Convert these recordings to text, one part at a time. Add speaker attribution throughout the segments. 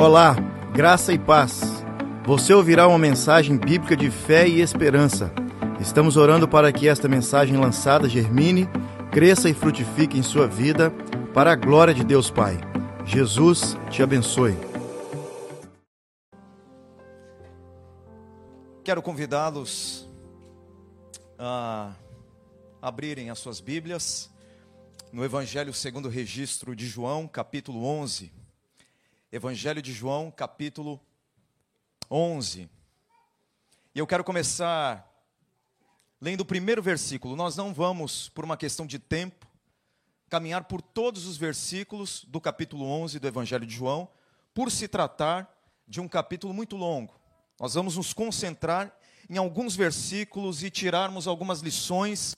Speaker 1: Olá, graça e paz. Você ouvirá uma mensagem bíblica de fé e esperança. Estamos orando para que esta mensagem lançada germine, cresça e frutifique em sua vida, para a glória de Deus Pai. Jesus te abençoe.
Speaker 2: Quero convidá-los a abrirem as suas Bíblias no Evangelho segundo o registro de João, capítulo 11. Evangelho de João, capítulo 11. E eu quero começar lendo o primeiro versículo. Nós não vamos, por uma questão de tempo, caminhar por todos os versículos do capítulo 11 do Evangelho de João, por se tratar de um capítulo muito longo. Nós vamos nos concentrar em alguns versículos e tirarmos algumas lições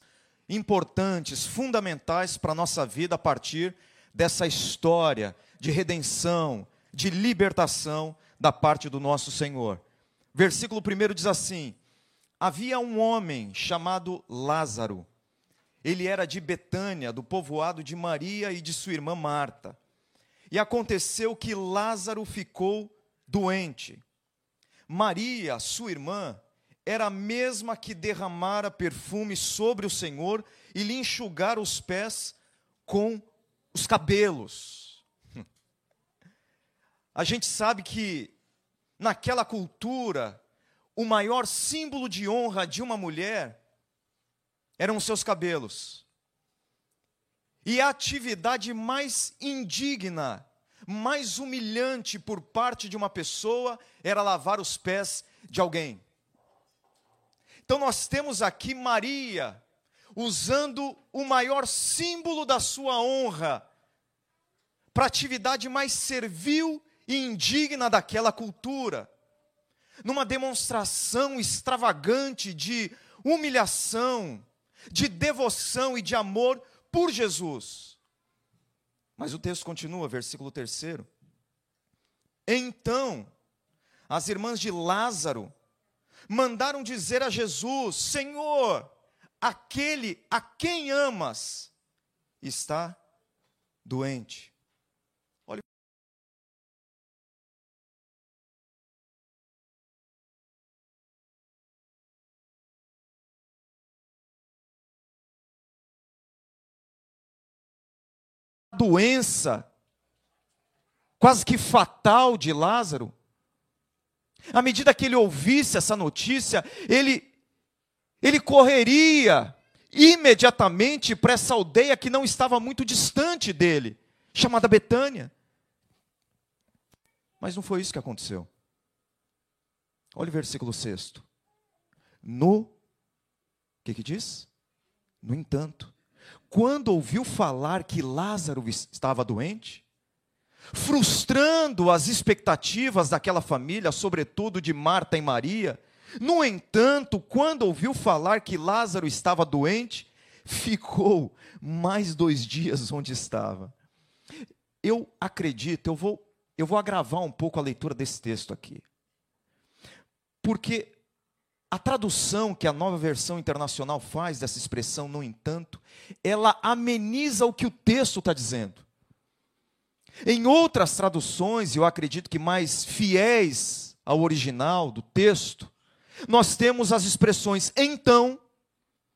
Speaker 2: importantes, fundamentais para a nossa vida a partir dessa história de redenção, de libertação da parte do nosso Senhor. Versículo 1 diz assim: Havia um homem chamado Lázaro. Ele era de Betânia, do povoado de Maria e de sua irmã Marta. E aconteceu que Lázaro ficou doente. Maria, sua irmã, era a mesma que derramara perfume sobre o Senhor e lhe enxugara os pés com os cabelos. A gente sabe que naquela cultura, o maior símbolo de honra de uma mulher eram os seus cabelos. E a atividade mais indigna, mais humilhante por parte de uma pessoa era lavar os pés de alguém. Então nós temos aqui Maria usando o maior símbolo da sua honra para a atividade mais servil e indigna daquela cultura, numa demonstração extravagante de humilhação, de devoção e de amor por Jesus. Mas o texto continua, versículo 3. Então, as irmãs de Lázaro mandaram dizer a Jesus: Senhor, aquele a quem amas está doente. Doença quase que fatal de Lázaro à medida que ele ouvisse essa notícia, ele, ele correria imediatamente para essa aldeia que não estava muito distante dele, chamada Betânia. Mas não foi isso que aconteceu. Olha o versículo 6. No, o que, que diz? No entanto, quando ouviu falar que Lázaro estava doente, frustrando as expectativas daquela família, sobretudo de Marta e Maria. No entanto, quando ouviu falar que Lázaro estava doente, ficou mais dois dias onde estava. Eu acredito, eu vou, eu vou agravar um pouco a leitura desse texto aqui. Porque a tradução que a nova versão internacional faz dessa expressão, no entanto, ela ameniza o que o texto está dizendo. Em outras traduções, eu acredito que mais fiéis ao original do texto, nós temos as expressões então,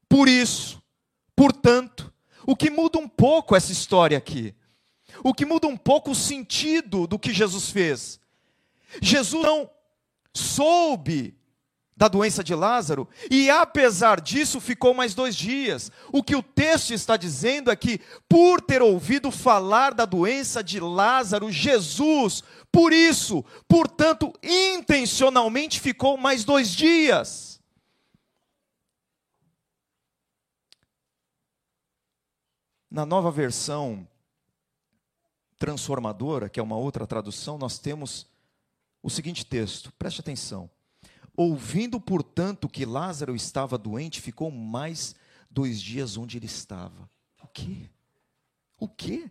Speaker 2: por isso, portanto, o que muda um pouco essa história aqui. O que muda um pouco o sentido do que Jesus fez. Jesus não soube da doença de Lázaro, e apesar disso ficou mais dois dias. O que o texto está dizendo é que, por ter ouvido falar da doença de Lázaro, Jesus, por isso, portanto, intencionalmente ficou mais dois dias. Na nova versão transformadora, que é uma outra tradução, nós temos o seguinte texto, preste atenção. Ouvindo, portanto, que Lázaro estava doente, ficou mais dois dias onde ele estava. O quê? O quê?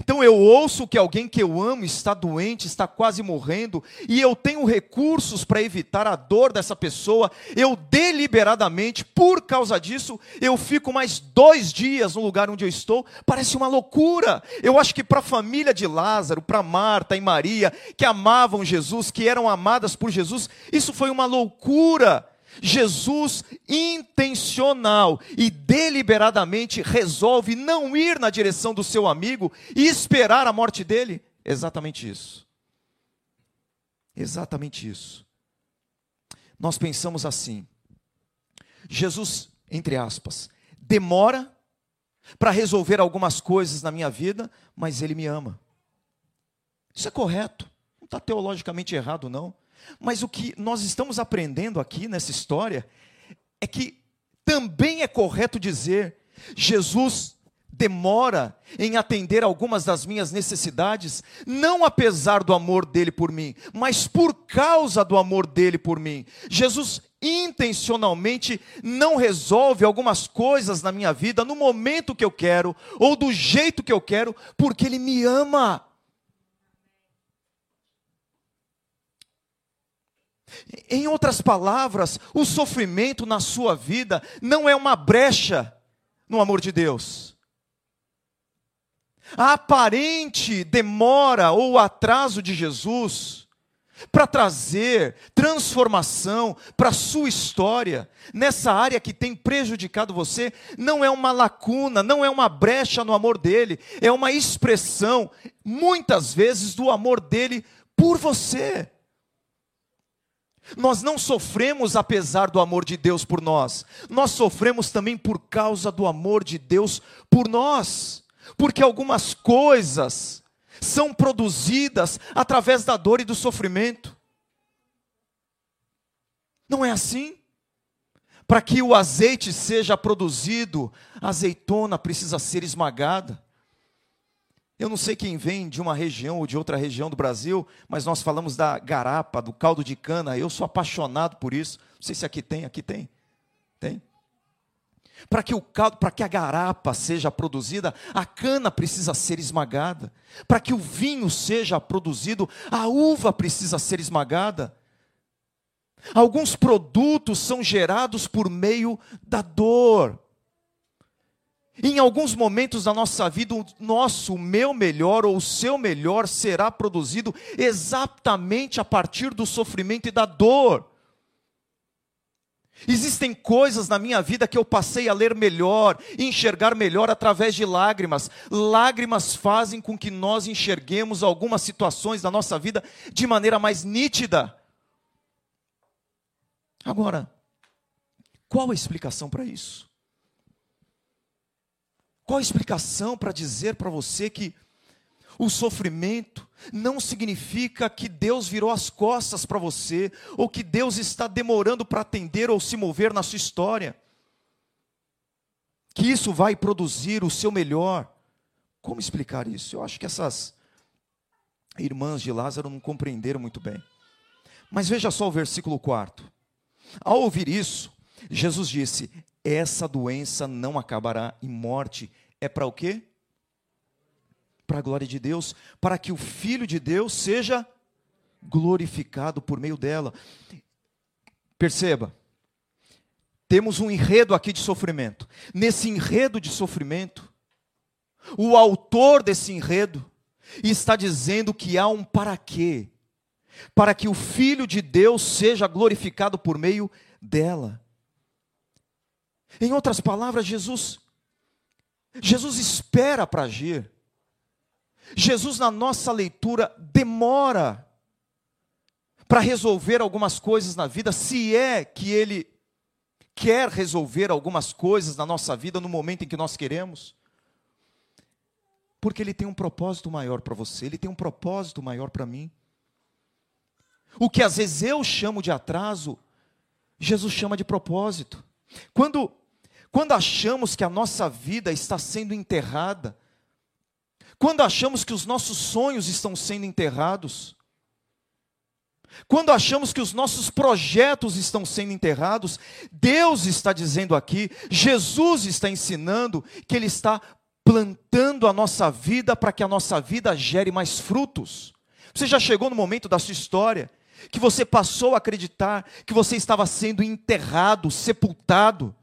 Speaker 2: Então eu ouço que alguém que eu amo está doente, está quase morrendo, e eu tenho recursos para evitar a dor dessa pessoa. Eu deliberadamente, por causa disso, eu fico mais dois dias no lugar onde eu estou. Parece uma loucura. Eu acho que para a família de Lázaro, para Marta e Maria, que amavam Jesus, que eram amadas por Jesus, isso foi uma loucura. Jesus intencional e deliberadamente resolve não ir na direção do seu amigo e esperar a morte dele. Exatamente isso. Exatamente isso. Nós pensamos assim: Jesus, entre aspas, demora para resolver algumas coisas na minha vida, mas ele me ama. Isso é correto, não está teologicamente errado, não. Mas o que nós estamos aprendendo aqui nessa história é que também é correto dizer: Jesus demora em atender algumas das minhas necessidades, não apesar do amor dele por mim, mas por causa do amor dele por mim. Jesus intencionalmente não resolve algumas coisas na minha vida no momento que eu quero ou do jeito que eu quero, porque ele me ama. Em outras palavras, o sofrimento na sua vida não é uma brecha no amor de Deus. A aparente demora ou atraso de Jesus para trazer transformação para a sua história, nessa área que tem prejudicado você, não é uma lacuna, não é uma brecha no amor dele, é uma expressão, muitas vezes, do amor dele por você. Nós não sofremos apesar do amor de Deus por nós, nós sofremos também por causa do amor de Deus por nós, porque algumas coisas são produzidas através da dor e do sofrimento. Não é assim? Para que o azeite seja produzido, a azeitona precisa ser esmagada. Eu não sei quem vem de uma região ou de outra região do Brasil, mas nós falamos da garapa, do caldo de cana. Eu sou apaixonado por isso. Não sei se aqui tem, aqui tem. Tem. Para que o caldo, para que a garapa seja produzida, a cana precisa ser esmagada. Para que o vinho seja produzido, a uva precisa ser esmagada. Alguns produtos são gerados por meio da dor. Em alguns momentos da nossa vida, o nosso, o meu melhor ou o seu melhor será produzido exatamente a partir do sofrimento e da dor. Existem coisas na minha vida que eu passei a ler melhor, enxergar melhor através de lágrimas. Lágrimas fazem com que nós enxerguemos algumas situações da nossa vida de maneira mais nítida. Agora, qual a explicação para isso? Qual a explicação para dizer para você que o sofrimento não significa que Deus virou as costas para você, ou que Deus está demorando para atender ou se mover na sua história? Que isso vai produzir o seu melhor. Como explicar isso? Eu acho que essas irmãs de Lázaro não compreenderam muito bem. Mas veja só o versículo 4. Ao ouvir isso, Jesus disse: Essa doença não acabará em morte, é para o quê? Para a glória de Deus, para que o Filho de Deus seja glorificado por meio dela. Perceba, temos um enredo aqui de sofrimento. Nesse enredo de sofrimento, o autor desse enredo está dizendo que há um para quê? Para que o Filho de Deus seja glorificado por meio dela. Em outras palavras, Jesus Jesus espera para agir. Jesus, na nossa leitura, demora para resolver algumas coisas na vida, se é que Ele quer resolver algumas coisas na nossa vida no momento em que nós queremos. Porque Ele tem um propósito maior para você, Ele tem um propósito maior para mim. O que às vezes eu chamo de atraso, Jesus chama de propósito. Quando quando achamos que a nossa vida está sendo enterrada, quando achamos que os nossos sonhos estão sendo enterrados, quando achamos que os nossos projetos estão sendo enterrados, Deus está dizendo aqui, Jesus está ensinando que Ele está plantando a nossa vida para que a nossa vida gere mais frutos. Você já chegou no momento da sua história que você passou a acreditar que você estava sendo enterrado, sepultado.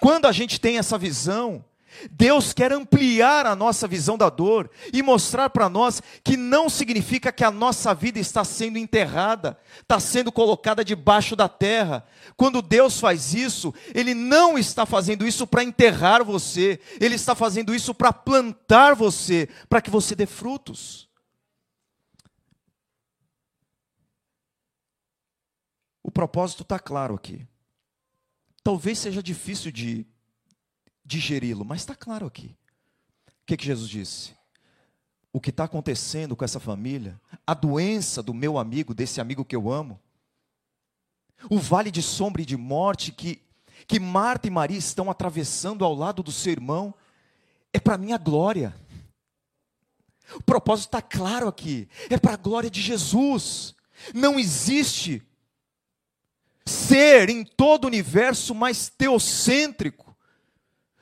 Speaker 2: Quando a gente tem essa visão, Deus quer ampliar a nossa visão da dor e mostrar para nós que não significa que a nossa vida está sendo enterrada, está sendo colocada debaixo da terra. Quando Deus faz isso, Ele não está fazendo isso para enterrar você, Ele está fazendo isso para plantar você, para que você dê frutos. O propósito está claro aqui. Talvez seja difícil de digeri-lo, mas está claro aqui. O que, que Jesus disse? O que está acontecendo com essa família, a doença do meu amigo, desse amigo que eu amo, o vale de sombra e de morte que, que Marta e Maria estão atravessando ao lado do seu irmão, é para minha glória. O propósito está claro aqui, é para a glória de Jesus. Não existe ser em todo o universo mais teocêntrico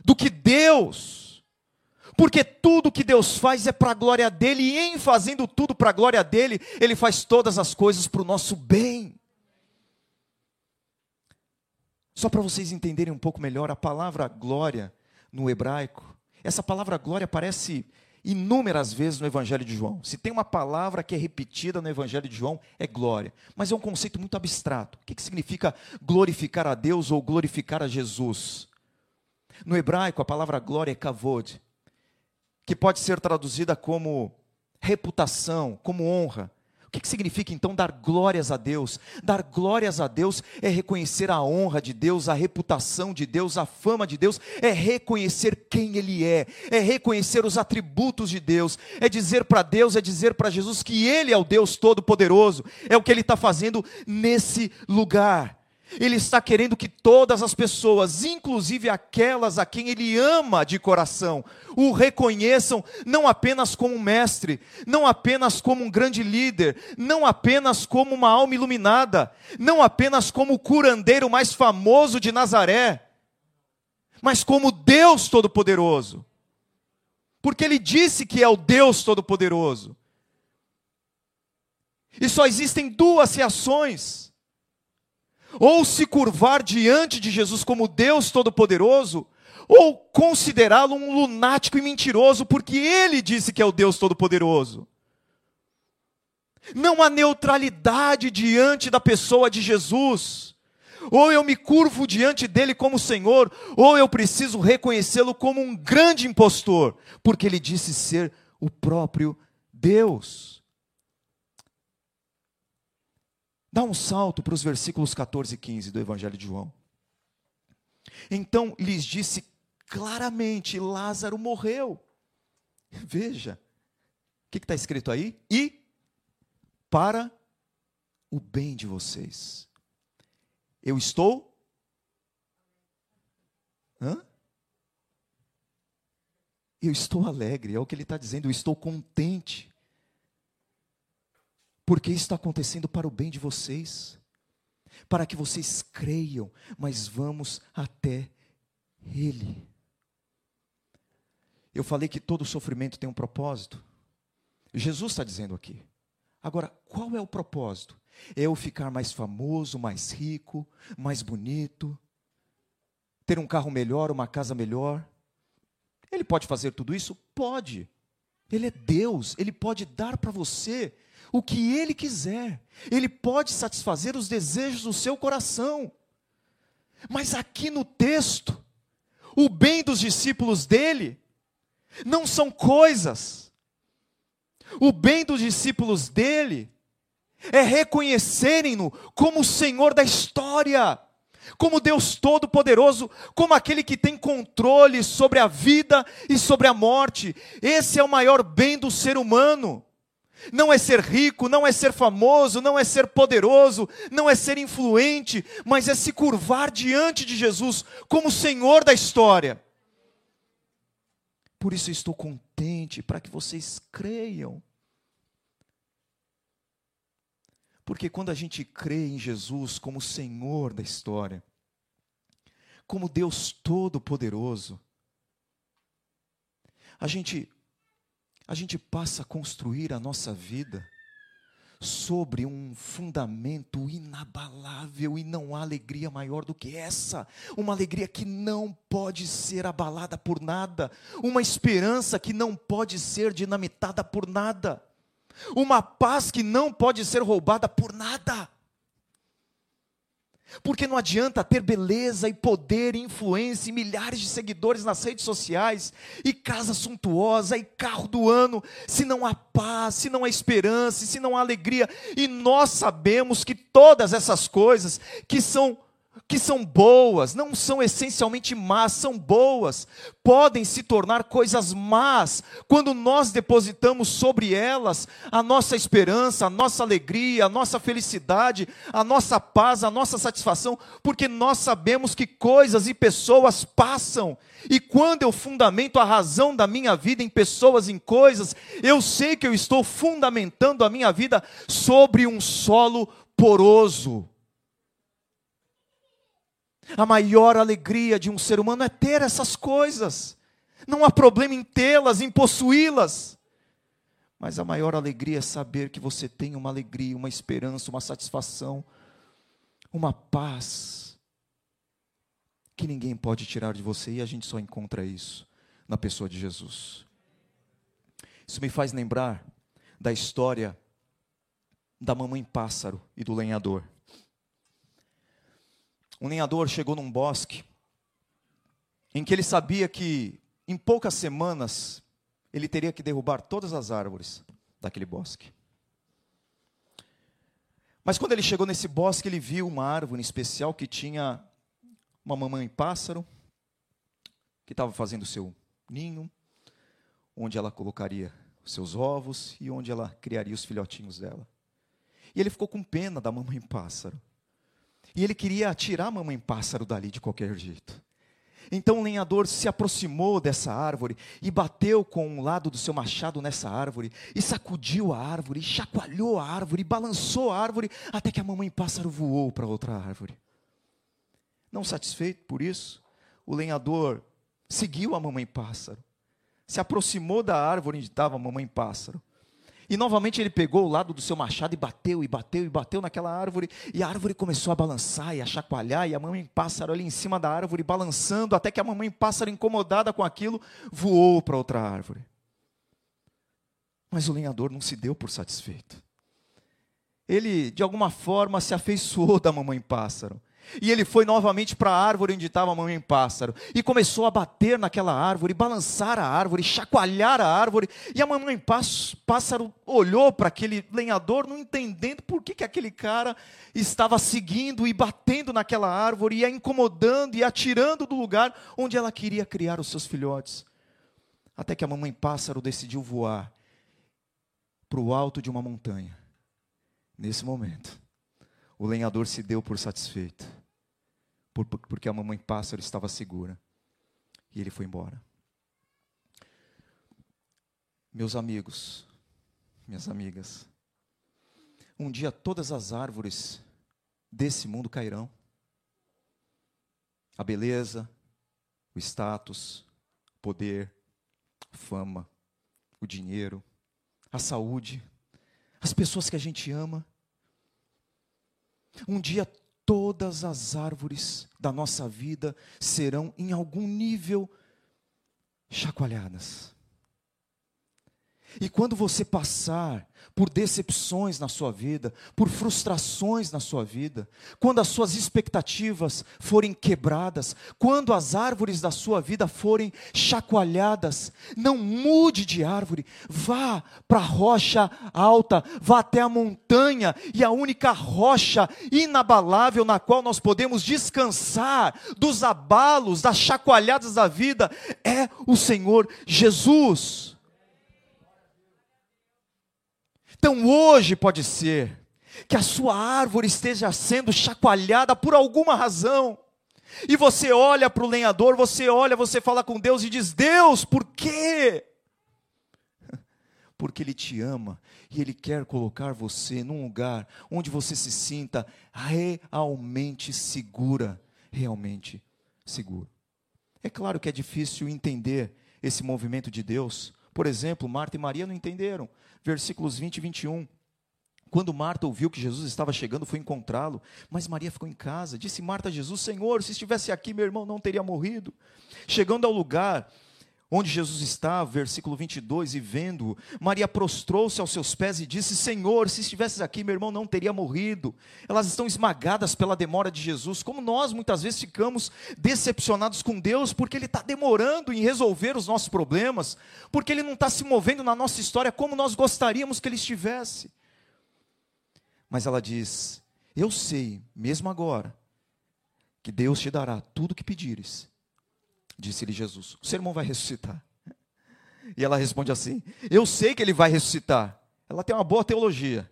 Speaker 2: do que Deus. Porque tudo que Deus faz é para a glória dele, e em fazendo tudo para a glória dele, ele faz todas as coisas para o nosso bem. Só para vocês entenderem um pouco melhor, a palavra glória no hebraico, essa palavra glória aparece inúmeras vezes no Evangelho de João. Se tem uma palavra que é repetida no Evangelho de João, é glória. Mas é um conceito muito abstrato. O que, que significa glorificar a Deus ou glorificar a Jesus? No hebraico, a palavra glória é kavod, que pode ser traduzida como reputação, como honra. Que, que significa então dar glórias a Deus? Dar glórias a Deus é reconhecer a honra de Deus, a reputação de Deus, a fama de Deus, é reconhecer quem Ele é, é reconhecer os atributos de Deus, é dizer para Deus, é dizer para Jesus que Ele é o Deus Todo-Poderoso, é o que Ele está fazendo nesse lugar. Ele está querendo que todas as pessoas, inclusive aquelas a quem ele ama de coração, o reconheçam não apenas como um mestre, não apenas como um grande líder, não apenas como uma alma iluminada, não apenas como o curandeiro mais famoso de Nazaré, mas como Deus Todo-Poderoso. Porque ele disse que é o Deus Todo-Poderoso. E só existem duas reações ou se curvar diante de Jesus como Deus Todo-Poderoso, ou considerá-lo um lunático e mentiroso, porque ele disse que é o Deus Todo-Poderoso. Não há neutralidade diante da pessoa de Jesus. Ou eu me curvo diante dele como Senhor, ou eu preciso reconhecê-lo como um grande impostor, porque ele disse ser o próprio Deus. Dá um salto para os versículos 14 e 15 do Evangelho de João. Então lhes disse claramente: Lázaro morreu. Veja, o que está escrito aí? E para o bem de vocês. Eu estou. Hã? Eu estou alegre, é o que ele está dizendo, eu estou contente porque isso está acontecendo para o bem de vocês, para que vocês creiam, mas vamos até Ele. Eu falei que todo sofrimento tem um propósito. Jesus está dizendo aqui. Agora, qual é o propósito? É eu ficar mais famoso, mais rico, mais bonito, ter um carro melhor, uma casa melhor? Ele pode fazer tudo isso? Pode. Ele é Deus, ele pode dar para você o que ele quiser. Ele pode satisfazer os desejos do seu coração. Mas aqui no texto, o bem dos discípulos dele não são coisas. O bem dos discípulos dele é reconhecerem-no como o Senhor da história, como Deus Todo-Poderoso, como aquele que tem controle sobre a vida e sobre a morte. Esse é o maior bem do ser humano. Não é ser rico, não é ser famoso, não é ser poderoso, não é ser influente, mas é se curvar diante de Jesus como Senhor da história. Por isso estou contente para que vocês creiam. Porque quando a gente crê em Jesus como Senhor da história, como Deus Todo-Poderoso, a gente a gente passa a construir a nossa vida sobre um fundamento inabalável e não há alegria maior do que essa. Uma alegria que não pode ser abalada por nada, uma esperança que não pode ser dinamitada por nada, uma paz que não pode ser roubada por nada. Porque não adianta ter beleza e poder e influência e milhares de seguidores nas redes sociais, e casa suntuosa, e carro do ano, se não há paz, se não há esperança, se não há alegria. E nós sabemos que todas essas coisas que são que são boas, não são essencialmente más, são boas, podem se tornar coisas más quando nós depositamos sobre elas a nossa esperança, a nossa alegria, a nossa felicidade, a nossa paz, a nossa satisfação, porque nós sabemos que coisas e pessoas passam, e quando eu fundamento a razão da minha vida em pessoas, em coisas, eu sei que eu estou fundamentando a minha vida sobre um solo poroso. A maior alegria de um ser humano é ter essas coisas. Não há problema em tê-las, em possuí-las. Mas a maior alegria é saber que você tem uma alegria, uma esperança, uma satisfação, uma paz que ninguém pode tirar de você e a gente só encontra isso na pessoa de Jesus. Isso me faz lembrar da história da mamãe pássaro e do lenhador um lenhador chegou num bosque em que ele sabia que em poucas semanas ele teria que derrubar todas as árvores daquele bosque. Mas quando ele chegou nesse bosque, ele viu uma árvore especial que tinha uma mamãe pássaro que estava fazendo seu ninho, onde ela colocaria os seus ovos e onde ela criaria os filhotinhos dela. E ele ficou com pena da mamãe pássaro. E ele queria tirar a mamãe pássaro dali de qualquer jeito. Então o lenhador se aproximou dessa árvore e bateu com um lado do seu machado nessa árvore, e sacudiu a árvore, e chacoalhou a árvore, e balançou a árvore, até que a mamãe pássaro voou para outra árvore. Não satisfeito por isso, o lenhador seguiu a mamãe pássaro, se aproximou da árvore onde estava a mamãe pássaro, e novamente ele pegou o lado do seu machado e bateu, e bateu, e bateu naquela árvore. E a árvore começou a balançar e a chacoalhar. E a mamãe pássaro ali em cima da árvore balançando, até que a mamãe pássaro, incomodada com aquilo, voou para outra árvore. Mas o lenhador não se deu por satisfeito. Ele, de alguma forma, se afeiçoou da mamãe pássaro. E ele foi novamente para a árvore onde estava a mamãe pássaro. E começou a bater naquela árvore, balançar a árvore, chacoalhar a árvore. E a mamãe pássaro olhou para aquele lenhador, não entendendo por que, que aquele cara estava seguindo e batendo naquela árvore, e a incomodando e atirando do lugar onde ela queria criar os seus filhotes. Até que a mamãe pássaro decidiu voar para o alto de uma montanha. Nesse momento o lenhador se deu por satisfeito, porque a mamãe pássaro estava segura. E ele foi embora. Meus amigos, minhas amigas, um dia todas as árvores desse mundo cairão. A beleza, o status, o poder, a fama, o dinheiro, a saúde, as pessoas que a gente ama, um dia todas as árvores da nossa vida serão, em algum nível, chacoalhadas. E quando você passar por decepções na sua vida, por frustrações na sua vida, quando as suas expectativas forem quebradas, quando as árvores da sua vida forem chacoalhadas, não mude de árvore, vá para a rocha alta, vá até a montanha, e a única rocha inabalável na qual nós podemos descansar dos abalos, das chacoalhadas da vida, é o Senhor Jesus. Então hoje pode ser que a sua árvore esteja sendo chacoalhada por alguma razão. E você olha para o lenhador, você olha, você fala com Deus e diz: Deus, por quê? Porque Ele te ama e Ele quer colocar você num lugar onde você se sinta realmente segura. Realmente seguro. É claro que é difícil entender esse movimento de Deus. Por exemplo, Marta e Maria não entenderam. Versículos 20 e 21. Quando Marta ouviu que Jesus estava chegando, foi encontrá-lo, mas Maria ficou em casa. Disse Marta a Jesus: Senhor, se estivesse aqui, meu irmão não teria morrido. Chegando ao lugar onde Jesus estava, versículo 22, e vendo, Maria prostrou-se aos seus pés e disse: Senhor, se estivesses aqui, meu irmão não teria morrido. Elas estão esmagadas pela demora de Jesus, como nós muitas vezes ficamos decepcionados com Deus, porque Ele está demorando em resolver os nossos problemas, porque Ele não está se movendo na nossa história como nós gostaríamos que Ele estivesse. Mas ela diz: Eu sei, mesmo agora, que Deus te dará tudo o que pedires Disse-lhe Jesus: O sermão vai ressuscitar. E ela responde assim: Eu sei que ele vai ressuscitar. Ela tem uma boa teologia.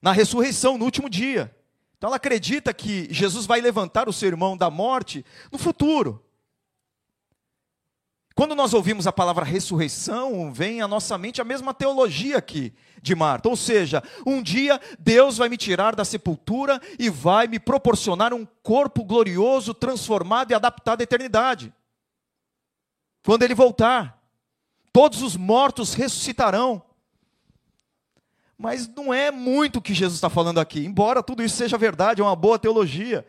Speaker 2: Na ressurreição, no último dia. Então ela acredita que Jesus vai levantar o seu irmão da morte no futuro. Quando nós ouvimos a palavra ressurreição, vem à nossa mente a mesma teologia aqui de Marta. Ou seja, um dia Deus vai me tirar da sepultura e vai me proporcionar um corpo glorioso, transformado e adaptado à eternidade. Quando ele voltar, todos os mortos ressuscitarão. Mas não é muito o que Jesus está falando aqui, embora tudo isso seja verdade, é uma boa teologia.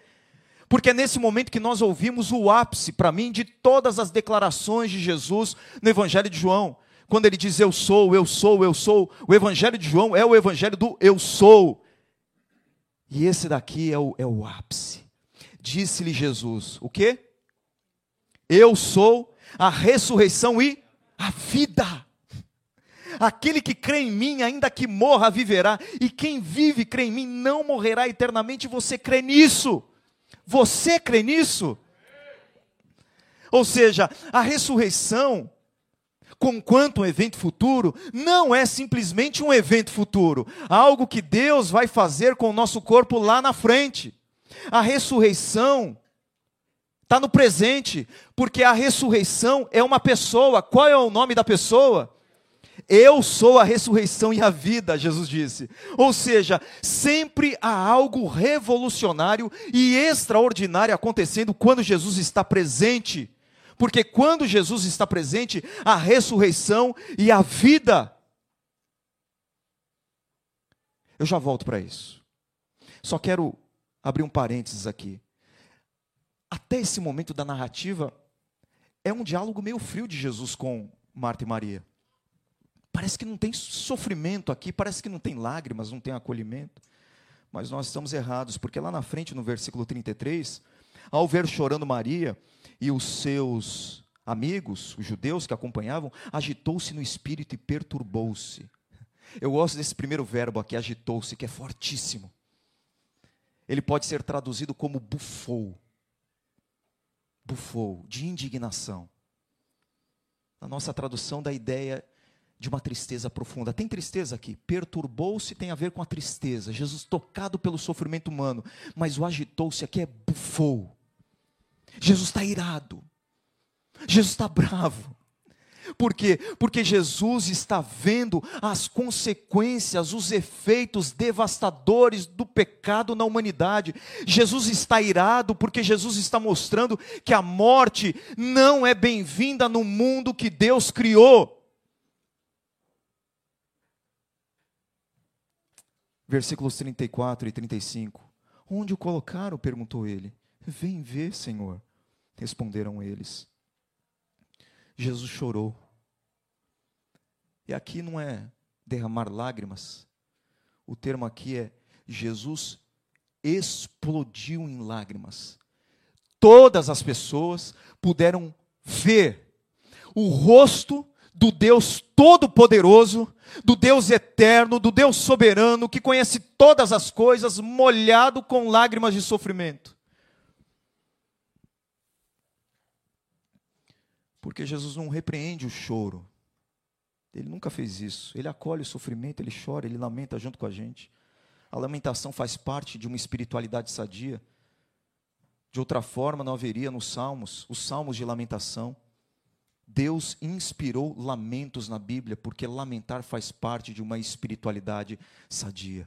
Speaker 2: Porque é nesse momento que nós ouvimos o ápice, para mim, de todas as declarações de Jesus no Evangelho de João. Quando ele diz eu sou, eu sou, eu sou, o Evangelho de João é o Evangelho do eu sou. E esse daqui é o, é o ápice. Disse-lhe Jesus: o quê? Eu sou a ressurreição e a vida. Aquele que crê em mim, ainda que morra, viverá. E quem vive, crê em mim, não morrerá eternamente. Você crê nisso? Você crê nisso? Ou seja, a ressurreição, conquanto um evento futuro, não é simplesmente um evento futuro, algo que Deus vai fazer com o nosso corpo lá na frente. A ressurreição está no presente, porque a ressurreição é uma pessoa. Qual é o nome da pessoa? Eu sou a ressurreição e a vida, Jesus disse. Ou seja, sempre há algo revolucionário e extraordinário acontecendo quando Jesus está presente. Porque quando Jesus está presente, a ressurreição e a vida. Eu já volto para isso. Só quero abrir um parênteses aqui até esse momento da narrativa, é um diálogo meio frio de Jesus com Marta e Maria. Parece que não tem sofrimento aqui, parece que não tem lágrimas, não tem acolhimento. Mas nós estamos errados, porque lá na frente, no versículo 33, ao ver chorando Maria e os seus amigos, os judeus que acompanhavam, agitou-se no espírito e perturbou-se. Eu gosto desse primeiro verbo aqui, agitou-se, que é fortíssimo. Ele pode ser traduzido como bufou bufou, de indignação. A nossa tradução da ideia de uma tristeza profunda. Tem tristeza aqui. Perturbou-se tem a ver com a tristeza. Jesus tocado pelo sofrimento humano. Mas o agitou-se aqui é bufou. Jesus está irado. Jesus está bravo. Por quê? Porque Jesus está vendo as consequências, os efeitos devastadores do pecado na humanidade. Jesus está irado porque Jesus está mostrando que a morte não é bem-vinda no mundo que Deus criou. Versículos 34 e 35. Onde o colocaram? perguntou ele. Vem ver, Senhor. Responderam eles. Jesus chorou. E aqui não é derramar lágrimas. O termo aqui é Jesus explodiu em lágrimas. Todas as pessoas puderam ver o rosto do Deus Todo-Poderoso, do Deus Eterno, do Deus Soberano, que conhece todas as coisas, molhado com lágrimas de sofrimento. Porque Jesus não repreende o choro. Ele nunca fez isso. Ele acolhe o sofrimento, ele chora, ele lamenta junto com a gente. A lamentação faz parte de uma espiritualidade sadia. De outra forma, não haveria nos salmos, os salmos de lamentação. Deus inspirou lamentos na Bíblia, porque lamentar faz parte de uma espiritualidade sadia.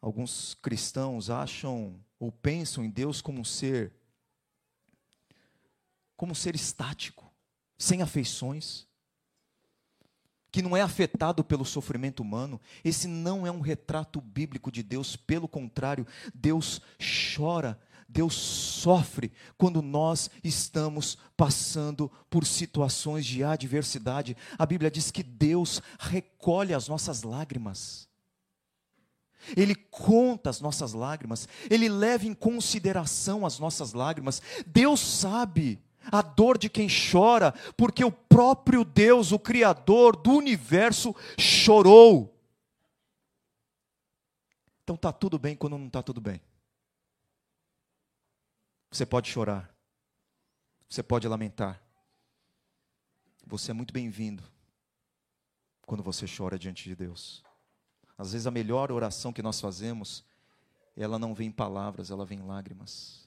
Speaker 2: Alguns cristãos acham ou pensam em Deus como um ser como um ser estático, sem afeições, que não é afetado pelo sofrimento humano. Esse não é um retrato bíblico de Deus, pelo contrário, Deus chora, Deus sofre quando nós estamos passando por situações de adversidade. A Bíblia diz que Deus recolhe as nossas lágrimas. Ele conta as nossas lágrimas, ele leva em consideração as nossas lágrimas. Deus sabe a dor de quem chora, porque o próprio Deus, o Criador do universo, chorou. Então está tudo bem quando não está tudo bem. Você pode chorar, você pode lamentar. Você é muito bem-vindo quando você chora diante de Deus. Às vezes a melhor oração que nós fazemos, ela não vem em palavras, ela vem em lágrimas.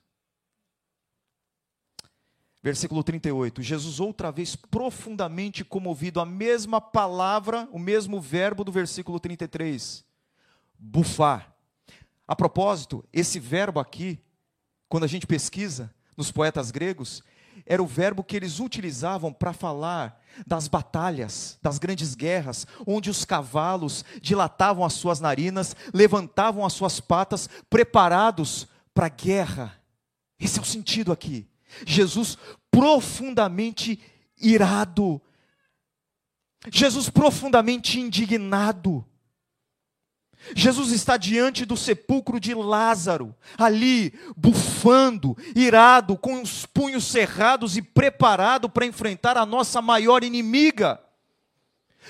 Speaker 2: Versículo 38. Jesus, outra vez profundamente comovido, a mesma palavra, o mesmo verbo do versículo 33. Bufar. A propósito, esse verbo aqui, quando a gente pesquisa nos poetas gregos, era o verbo que eles utilizavam para falar das batalhas, das grandes guerras, onde os cavalos dilatavam as suas narinas, levantavam as suas patas, preparados para a guerra. Esse é o sentido aqui. Jesus profundamente irado, Jesus profundamente indignado. Jesus está diante do sepulcro de Lázaro, ali, bufando, irado, com os punhos cerrados e preparado para enfrentar a nossa maior inimiga.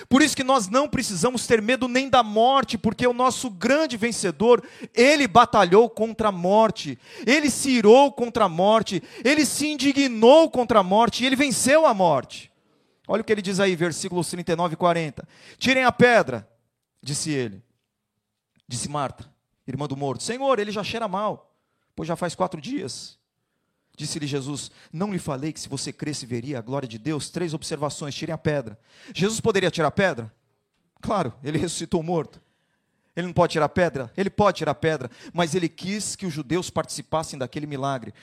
Speaker 2: Por isso que nós não precisamos ter medo nem da morte, porque o nosso grande vencedor, ele batalhou contra a morte, ele se irou contra a morte, ele se indignou contra a morte e ele venceu a morte. Olha o que ele diz aí, versículos 39 e 40. Tirem a pedra, disse ele. Disse Marta, irmã do morto: Senhor, ele já cheira mal, pois já faz quatro dias. Disse-lhe Jesus: Não lhe falei que se você cresce veria a glória de Deus? Três observações: tirem a pedra. Jesus poderia tirar a pedra? Claro, ele ressuscitou morto. Ele não pode tirar pedra? Ele pode tirar pedra, mas ele quis que os judeus participassem daquele milagre.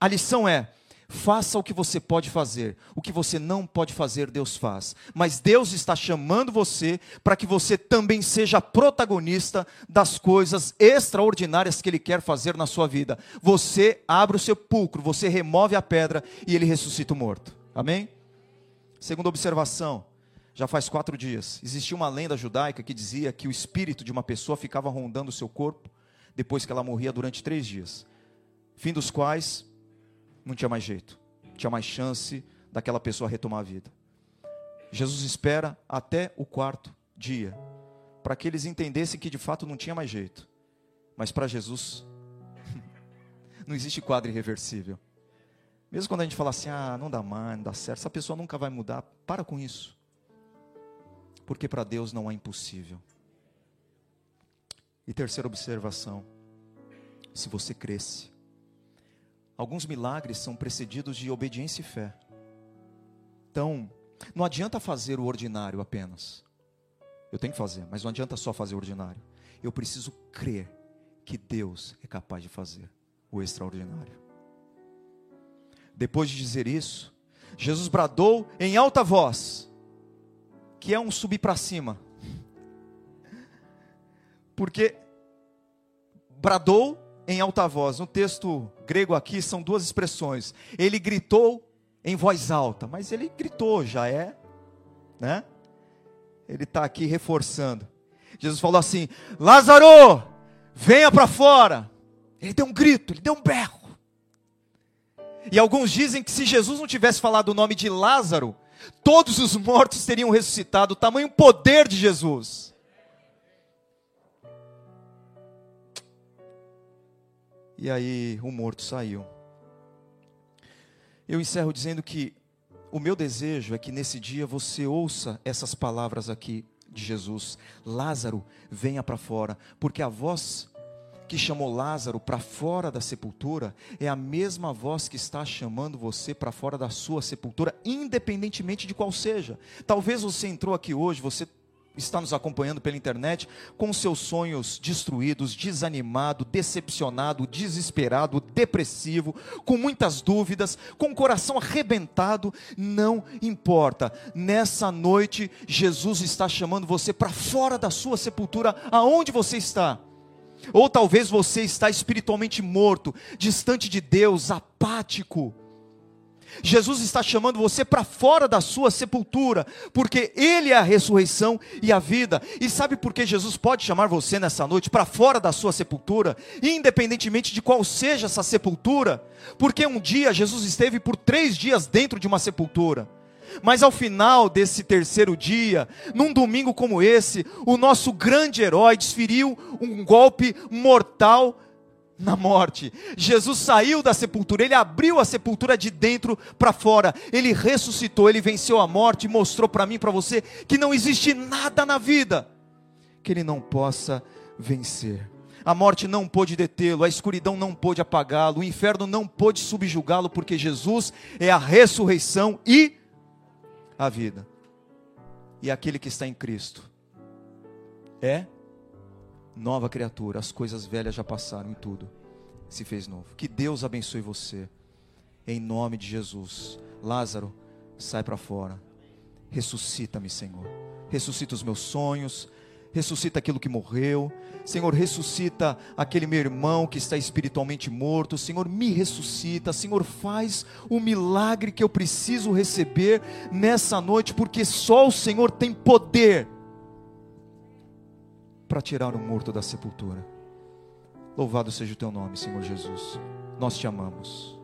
Speaker 2: A lição é: Faça o que você pode fazer. O que você não pode fazer, Deus faz. Mas Deus está chamando você para que você também seja protagonista das coisas extraordinárias que Ele quer fazer na sua vida. Você abre o sepulcro, você remove a pedra e Ele ressuscita o morto. Amém? Segunda observação. Já faz quatro dias. Existia uma lenda judaica que dizia que o espírito de uma pessoa ficava rondando o seu corpo depois que ela morria durante três dias. Fim dos quais não tinha mais jeito, não tinha mais chance daquela pessoa retomar a vida. Jesus espera até o quarto dia, para que eles entendessem que de fato não tinha mais jeito. Mas para Jesus, não existe quadro irreversível. Mesmo quando a gente fala assim, ah, não dá mais, não dá certo, essa pessoa nunca vai mudar, para com isso. Porque para Deus não é impossível. E terceira observação: se você cresce, Alguns milagres são precedidos de obediência e fé. Então, não adianta fazer o ordinário apenas. Eu tenho que fazer, mas não adianta só fazer o ordinário. Eu preciso crer que Deus é capaz de fazer o extraordinário. Depois de dizer isso, Jesus bradou em alta voz, que é um subir para cima. Porque bradou em alta voz. No texto grego aqui são duas expressões. Ele gritou em voz alta, mas ele gritou, já é, né? Ele está aqui reforçando. Jesus falou assim: Lázaro, venha para fora. Ele deu um grito, ele deu um berro. E alguns dizem que se Jesus não tivesse falado o nome de Lázaro, todos os mortos teriam ressuscitado, o tamanho poder de Jesus. E aí o morto saiu. Eu encerro dizendo que o meu desejo é que nesse dia você ouça essas palavras aqui de Jesus: Lázaro, venha para fora, porque a voz que chamou Lázaro para fora da sepultura é a mesma voz que está chamando você para fora da sua sepultura, independentemente de qual seja. Talvez você entrou aqui hoje, você está nos acompanhando pela internet, com seus sonhos destruídos, desanimado, decepcionado, desesperado, depressivo, com muitas dúvidas, com o coração arrebentado, não importa. Nessa noite, Jesus está chamando você para fora da sua sepultura, aonde você está. Ou talvez você está espiritualmente morto, distante de Deus, apático Jesus está chamando você para fora da sua sepultura, porque Ele é a ressurreição e a vida. E sabe por que Jesus pode chamar você nessa noite para fora da sua sepultura, independentemente de qual seja essa sepultura? Porque um dia Jesus esteve por três dias dentro de uma sepultura. Mas ao final desse terceiro dia, num domingo como esse, o nosso grande herói desferiu um golpe mortal na morte. Jesus saiu da sepultura, ele abriu a sepultura de dentro para fora. Ele ressuscitou, ele venceu a morte e mostrou para mim, para você, que não existe nada na vida que ele não possa vencer. A morte não pôde detê-lo, a escuridão não pôde apagá-lo, o inferno não pôde subjugá-lo, porque Jesus é a ressurreição e a vida. E aquele que está em Cristo é nova criatura, as coisas velhas já passaram e tudo se fez novo. Que Deus abençoe você, em nome de Jesus. Lázaro, sai para fora, ressuscita-me, Senhor. Ressuscita os meus sonhos, ressuscita aquilo que morreu. Senhor, ressuscita aquele meu irmão que está espiritualmente morto. Senhor, me ressuscita. Senhor, faz o milagre que eu preciso receber nessa noite, porque só o Senhor tem poder para tirar o morto da sepultura. Louvado seja o teu nome, Senhor Jesus. Nós te amamos.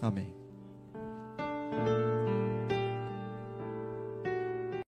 Speaker 2: Amém.